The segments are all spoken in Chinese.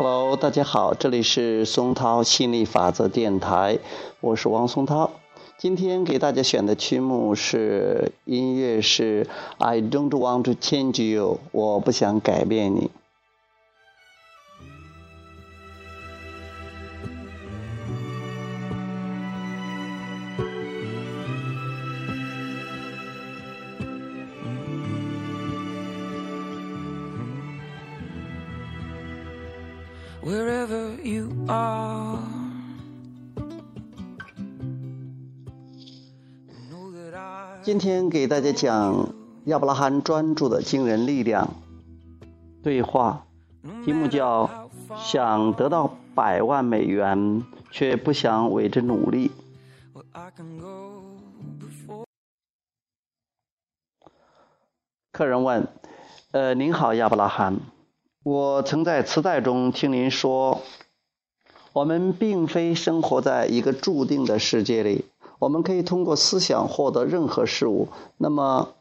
Hello，大家好，这里是松涛心理法则电台，我是王松涛。今天给大家选的曲目是音乐是 I don't want to change you，我不想改变你。Wherever you are. 今天给大家讲亚伯拉罕专注的惊人力量对话，题目叫“想得到百万美元，却不想为之努力”。客人问：“呃，您好，亚伯拉罕。”我曾在磁带中听您说，我们并非生活在一个注定的世界里，我们可以通过思想获得任何事物。那么，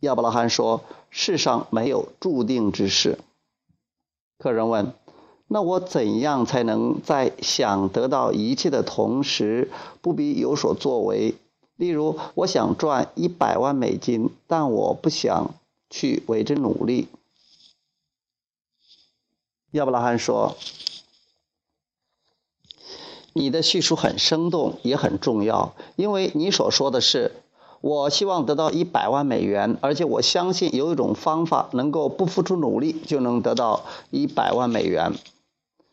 亚伯拉罕说：“世上没有注定之事。”客人问：“那我怎样才能在想得到一切的同时，不必有所作为？例如，我想赚一百万美金，但我不想去为之努力。”亚伯拉罕说：“你的叙述很生动，也很重要，因为你所说的是，我希望得到一百万美元，而且我相信有一种方法能够不付出努力就能得到一百万美元。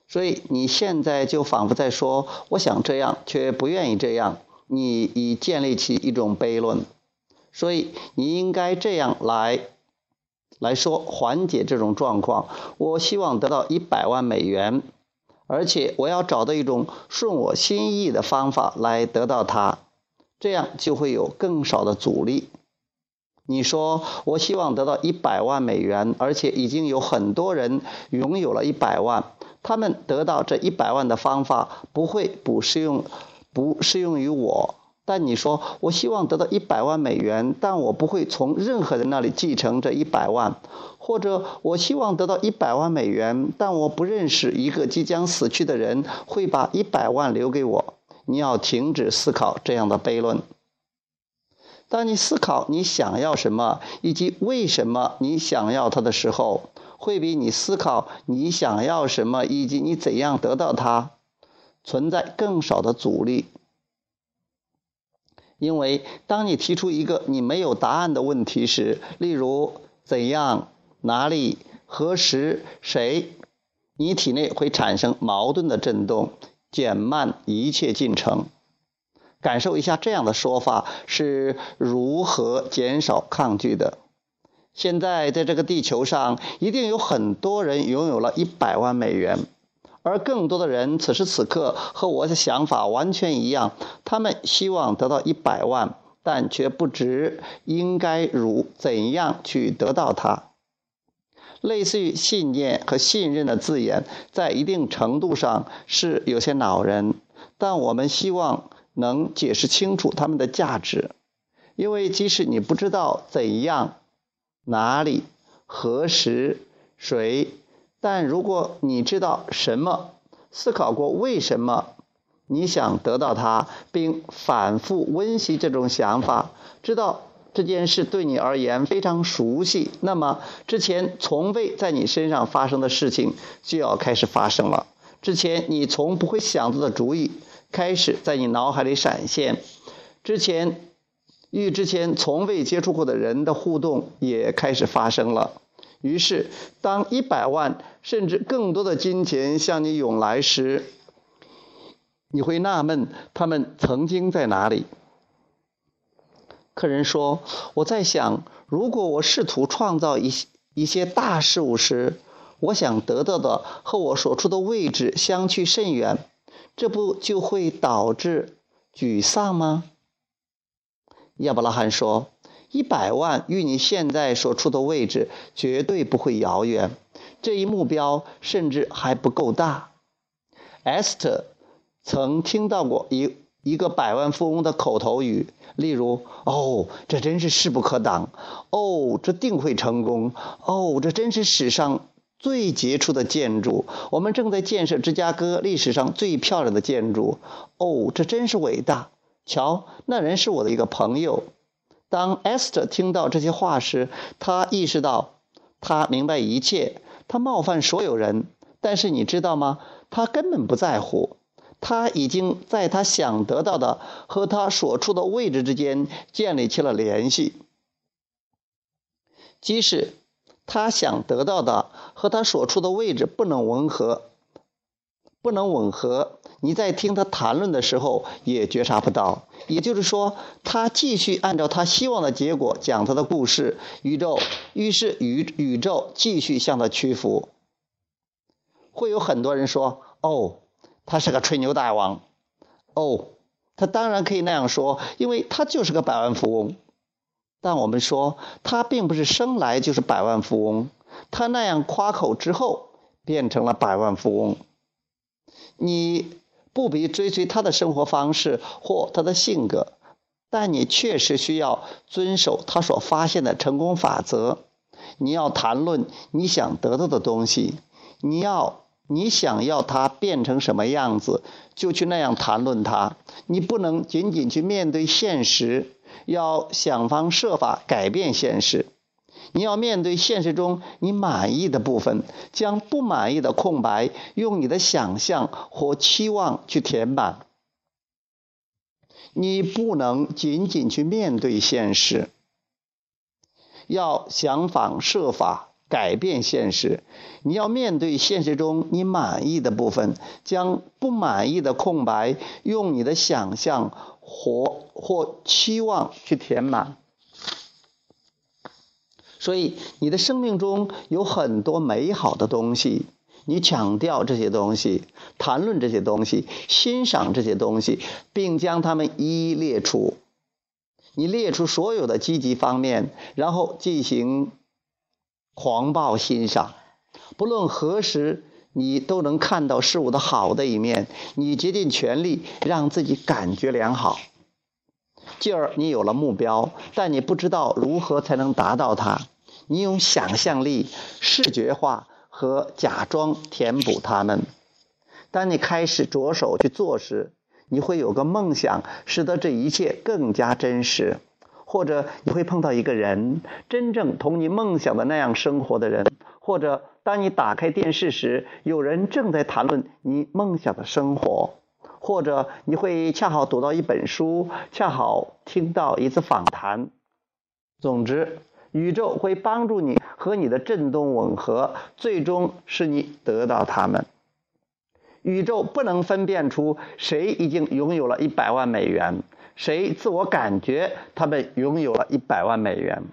所以你现在就仿佛在说，我想这样，却不愿意这样。你已建立起一种悖论，所以你应该这样来。”来说缓解这种状况，我希望得到一百万美元，而且我要找到一种顺我心意的方法来得到它，这样就会有更少的阻力。你说我希望得到一百万美元，而且已经有很多人拥有了一百万，他们得到这一百万的方法不会不适用，不适用于我。但你说，我希望得到一百万美元，但我不会从任何人那里继承这一百万；或者，我希望得到一百万美元，但我不认识一个即将死去的人会把一百万留给我。你要停止思考这样的悖论。当你思考你想要什么以及为什么你想要它的时候，会比你思考你想要什么以及你怎样得到它存在更少的阻力。因为当你提出一个你没有答案的问题时，例如怎样、哪里、何时、谁，你体内会产生矛盾的震动，减慢一切进程。感受一下这样的说法是如何减少抗拒的。现在在这个地球上，一定有很多人拥有了一百万美元。而更多的人此时此刻和我的想法完全一样，他们希望得到一百万，但却不知应该如怎样去得到它。类似于信念和信任的字眼，在一定程度上是有些恼人，但我们希望能解释清楚它们的价值，因为即使你不知道怎样、哪里、何时、谁。但如果你知道什么，思考过为什么你想得到它，并反复温习这种想法，知道这件事对你而言非常熟悉，那么之前从未在你身上发生的事情就要开始发生了。之前你从不会想到的主意开始在你脑海里闪现，之前与之前从未接触过的人的互动也开始发生了。于是，当一百万甚至更多的金钱向你涌来时，你会纳闷他们曾经在哪里。客人说：“我在想，如果我试图创造一一些大事物时，我想得到的和我所处的位置相去甚远，这不就会导致沮丧吗？”亚伯拉罕说。一百万与你现在所处的位置绝对不会遥远，这一目标甚至还不够大。Esther 曾听到过一一个百万富翁的口头语，例如：“哦，这真是势不可挡；哦，这定会成功；哦，这真是史上最杰出的建筑。我们正在建设芝加哥历史上最漂亮的建筑。哦，这真是伟大！瞧，那人是我的一个朋友。当 Esther 听到这些话时，他意识到，他明白一切，他冒犯所有人。但是你知道吗？他根本不在乎。他已经在他想得到的和他所处的位置之间建立起了联系。即使他想得到的和他所处的位置不能吻合，不能吻合，你在听他谈论的时候也觉察不到。也就是说，他继续按照他希望的结果讲他的故事，宇宙于是宇宇宙继续向他屈服。会有很多人说：“哦。”他是个吹牛大王，哦，他当然可以那样说，因为他就是个百万富翁。但我们说，他并不是生来就是百万富翁，他那样夸口之后变成了百万富翁。你不必追随他的生活方式或他的性格，但你确实需要遵守他所发现的成功法则。你要谈论你想得到的东西，你要。你想要它变成什么样子，就去那样谈论它。你不能仅仅去面对现实，要想方设法改变现实。你要面对现实中你满意的部分，将不满意的空白用你的想象或期望去填满。你不能仅仅去面对现实，要想方设法。改变现实，你要面对现实中你满意的部分，将不满意的空白用你的想象或或期望去填满。所以，你的生命中有很多美好的东西，你强调这些东西，谈论这些东西，欣赏这些东西，并将它们一一列出。你列出所有的积极方面，然后进行。狂暴欣赏，不论何时，你都能看到事物的好的一面。你竭尽全力让自己感觉良好，进而你有了目标，但你不知道如何才能达到它。你用想象力、视觉化和假装填补它们。当你开始着手去做时，你会有个梦想，使得这一切更加真实。或者你会碰到一个人，真正同你梦想的那样生活的人；或者当你打开电视时，有人正在谈论你梦想的生活；或者你会恰好读到一本书，恰好听到一次访谈。总之，宇宙会帮助你和你的振动吻合，最终使你得到它们。宇宙不能分辨出谁已经拥有了一百万美元。谁自我感觉他们拥有了一百万美元？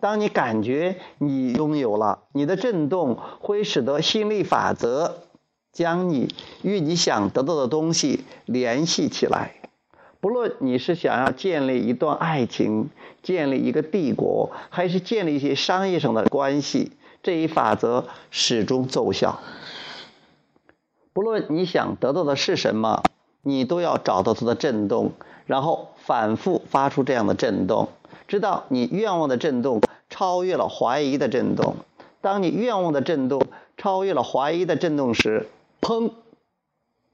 当你感觉你拥有了，你的震动会使得心力法则将你与你想得到的东西联系起来。不论你是想要建立一段爱情、建立一个帝国，还是建立一些商业上的关系，这一法则始终奏效。不论你想得到的是什么，你都要找到它的震动。然后反复发出这样的震动，直到你愿望的震动超越了怀疑的震动。当你愿望的震动超越了怀疑的震动时，砰！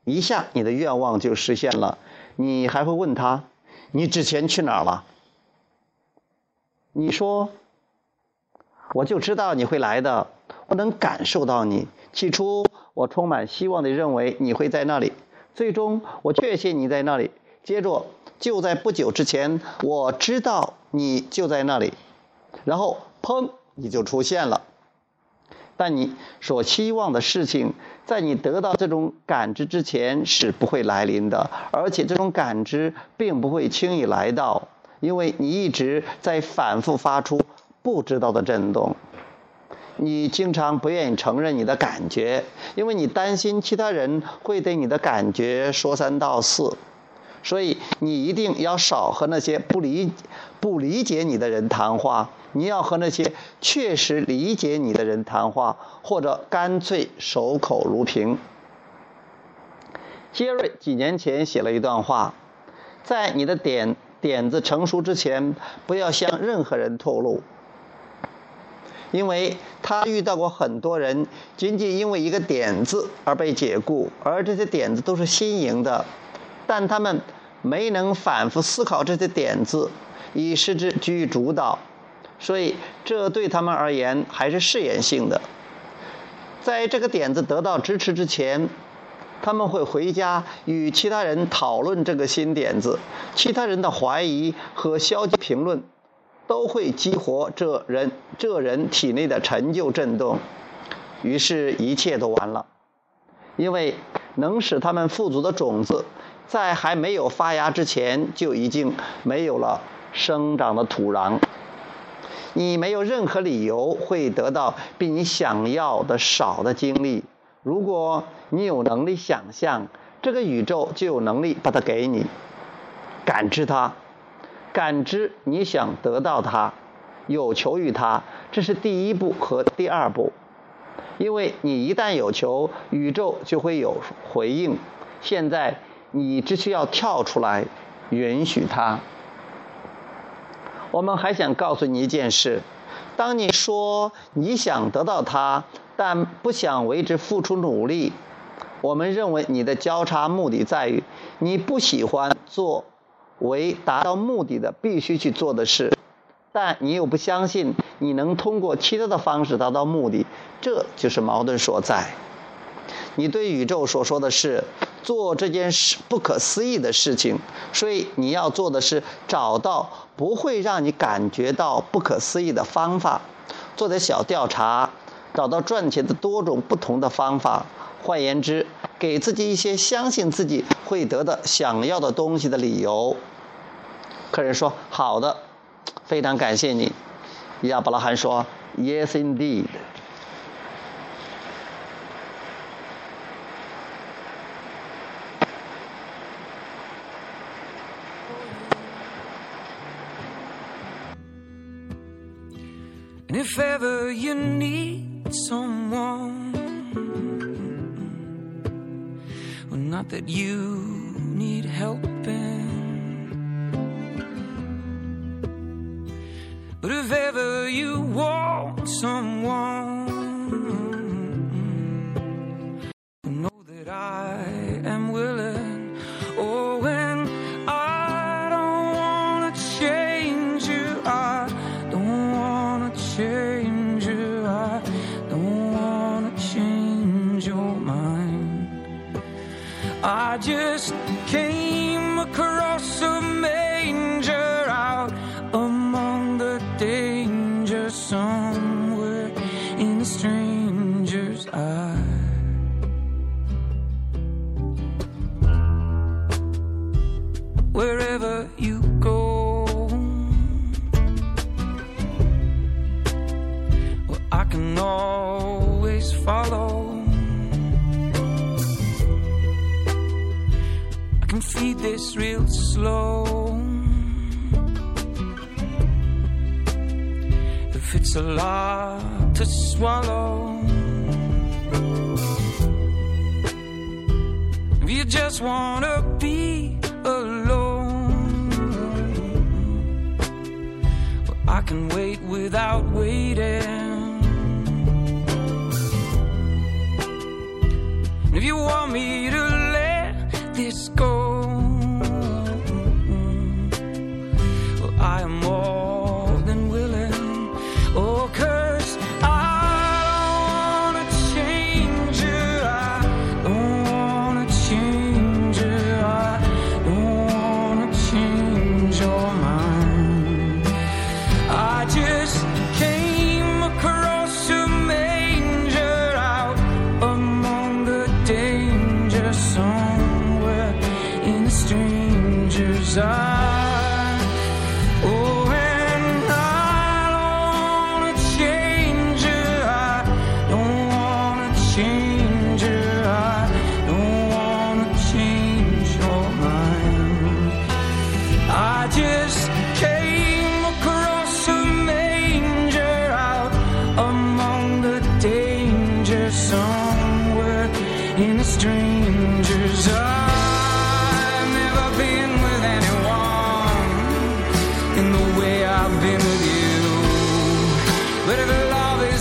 一下，你的愿望就实现了。你还会问他：“你之前去哪儿了？”你说：“我就知道你会来的，我能感受到你。起初，我充满希望地认为你会在那里，最终，我确信你在那里。接着。”就在不久之前，我知道你就在那里，然后砰，你就出现了。但你所期望的事情，在你得到这种感知之前是不会来临的，而且这种感知并不会轻易来到，因为你一直在反复发出不知道的震动。你经常不愿意承认你的感觉，因为你担心其他人会对你的感觉说三道四。所以你一定要少和那些不理不理解你的人谈话，你要和那些确实理解你的人谈话，或者干脆守口如瓶。杰瑞几年前写了一段话：在你的点点子成熟之前，不要向任何人透露，因为他遇到过很多人，仅仅因为一个点子而被解雇，而这些点子都是新颖的，但他们没能反复思考这些点子，以使之居于主导，所以这对他们而言还是试验性的。在这个点子得到支持之前，他们会回家与其他人讨论这个新点子，其他人的怀疑和消极评论。都会激活这人这人体内的陈旧震动，于是，一切都完了。因为能使他们富足的种子，在还没有发芽之前，就已经没有了生长的土壤。你没有任何理由会得到比你想要的少的经历。如果你有能力想象，这个宇宙就有能力把它给你，感知它。感知你想得到它，有求于它，这是第一步和第二步。因为你一旦有求，宇宙就会有回应。现在你只需要跳出来，允许它。我们还想告诉你一件事：当你说你想得到它，但不想为之付出努力，我们认为你的交叉目的在于你不喜欢做。为达到目的的必须去做的事，但你又不相信你能通过其他的方式达到目的，这就是矛盾所在。你对宇宙所说的是做这件事不可思议的事情，所以你要做的是找到不会让你感觉到不可思议的方法，做点小调查，找到赚钱的多种不同的方法。换言之，给自己一些相信自己会得的想要的东西的理由。客人说：“好的，非常感谢你。”亚伯拉罕说：“Yes, indeed.” If ever you need someone, well, not that you need helping, but if ever you want someone, I just came across a this real slow. If it's a lot to swallow, if you just wanna be alone, well, I can wait without waiting. If you want me to let this go, side.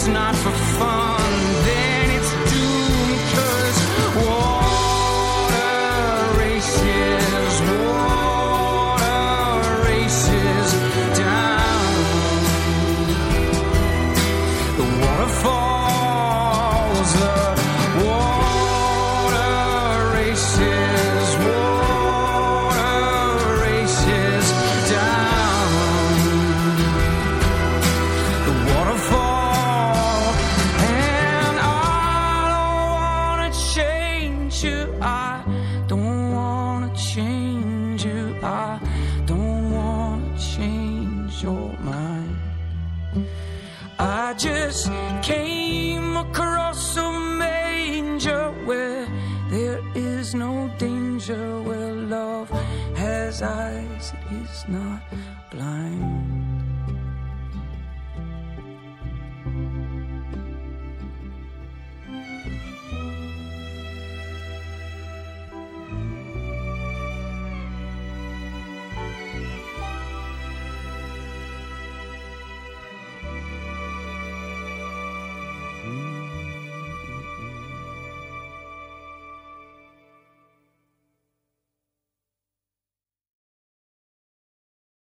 it's not not blind.